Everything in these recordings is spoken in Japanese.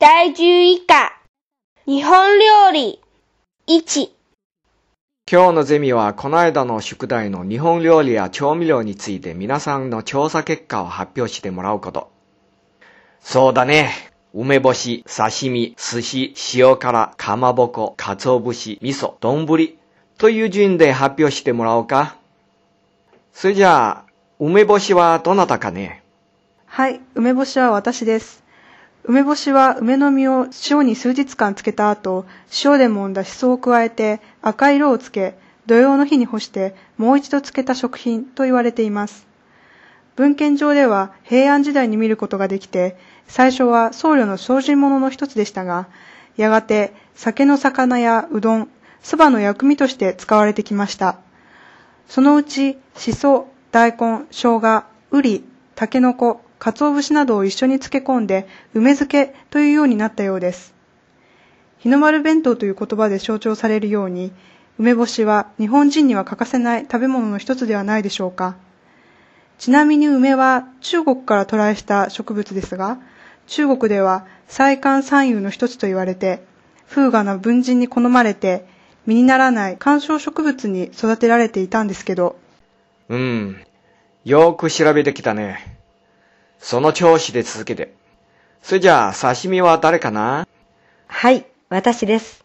第11課、日本料理、1。今日のゼミはこの間の宿題の日本料理や調味料について皆さんの調査結果を発表してもらうこと。そうだね。梅干し、刺身、寿司、塩辛、かまぼこ、鰹節、味噌、丼という順で発表してもらおうか。それじゃあ、梅干しはどなたかね？はい、梅干しは私です。梅干しは梅の実を塩に数日間つけた後、塩で揉んだしそを加えて赤い色をつけ、土曜の日に干してもう一度つけた食品と言われています。文献上では平安時代に見ることができて、最初は僧侶の精進物の一つでしたが、やがて酒の魚やうどん、蕎麦の薬味として使われてきました。そのうち、しそ、大根、生姜、うり、たけのこ、鰹節などを一緒に漬け込んで、梅漬けというようになったようです。日の丸弁当という言葉で象徴されるように、梅干しは日本人には欠かせない食べ物の一つではないでしょうか。ちなみに梅は中国から渡来した植物ですが、中国では菜館三遊の一つと言われて、風雅な文人に好まれて、実にならない観賞植物に育てられていたんですけど、うん。よく調べてきたね。その調子で続けて。それじゃあ、刺身は誰かな？はい、私です。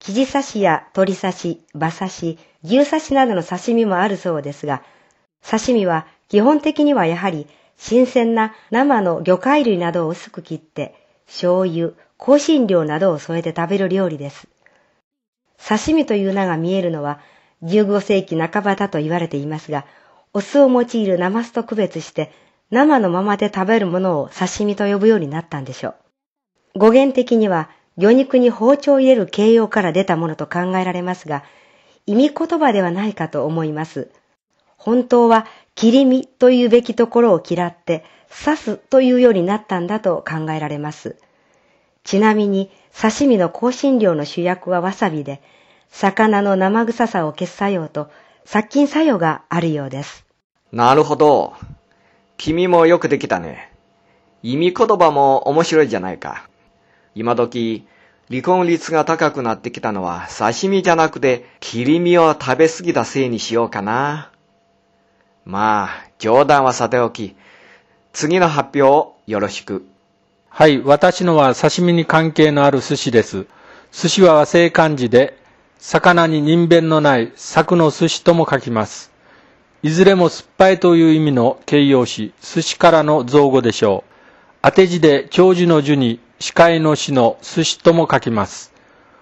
生地刺しや鶏刺し、馬刺し、牛刺しなどの刺身もあるそうですが、刺身は基本的にはやはり新鮮な生の魚介類などを薄く切って、醤油、香辛料などを添えて食べる料理です。刺身という名が見えるのは15世紀半ばだと言われていますが、お酢を用いるナマスと区別して生のままで食べるものを刺身と呼ぶようになったんでしょう。語源的には魚肉に包丁を入れる形容から出たものと考えられますが、意味言葉ではないかと思います。本当は切り身というべきところを嫌って刺すというようになったんだと考えられます。ちなみに刺身の香辛料の主役はわさびで、魚の生臭さを消す作用と殺菌作用があるようです。なるほど。君もよくできたね。意味言葉も面白いじゃないか。今時、離婚率が高くなってきたのは刺身じゃなくて切り身を食べ過ぎたせいにしようかな。まあ、冗談はさておき、次の発表をよろしく。はい、私のは刺身に関係のある寿司です。寿司は和製漢字で、魚に人弁のない柵の寿司とも書きます。いずれも酸っぱいという意味の形容詞、寿司からの造語でしょう。当て字で長寿の樹に視界の死の寿司とも書きます。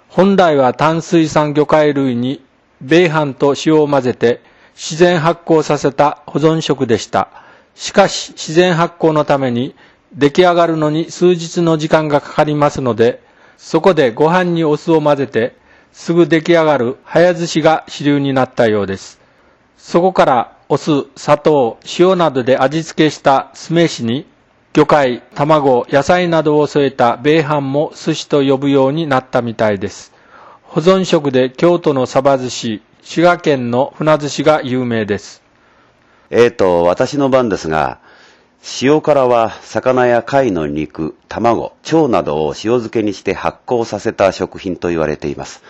本来は淡水産魚介類に米飯と塩を混ぜて自然発酵させた保存食でした。しかし自然発酵のために出来上がるのに数日の時間がかかりますので、そこでご飯にお酢を混ぜてすぐ出来上がる早寿司が主流になったようです。そこからお酢、砂糖、塩などで味付けした酢飯に魚介、卵、野菜などを添えた米飯も寿司と呼ぶようになったみたいです。保存食で京都のサバ寿司、滋賀県の船寿司が有名です。えーと、私の番ですが、塩辛は魚や貝の肉、卵、腸などを塩漬けにして発酵させた食品と言われています。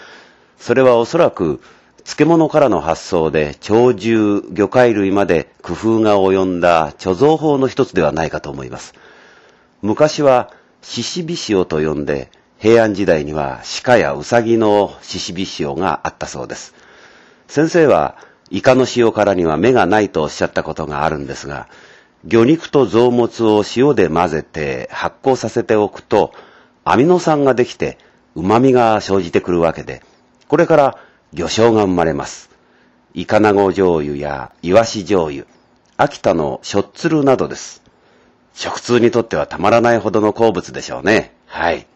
それはおそらく漬物からの発想で鳥獣、魚介類まで工夫が及んだ貯蔵法の一つではないかと思います。昔は獅子火塩と呼んで、平安時代には鹿やウサギの獅子火塩があったそうです。先生は、イカの塩辛には目がないとおっしゃったことがあるんですが、魚肉と臓物を塩で混ぜて発酵させておくと、アミノ酸ができて旨味が生じてくるわけで、これから魚醤が生まれます。イカナゴ醤油やイワシ醤油、秋田のしょっつるなどです。食通にとってはたまらないほどの好物でしょうね。はい。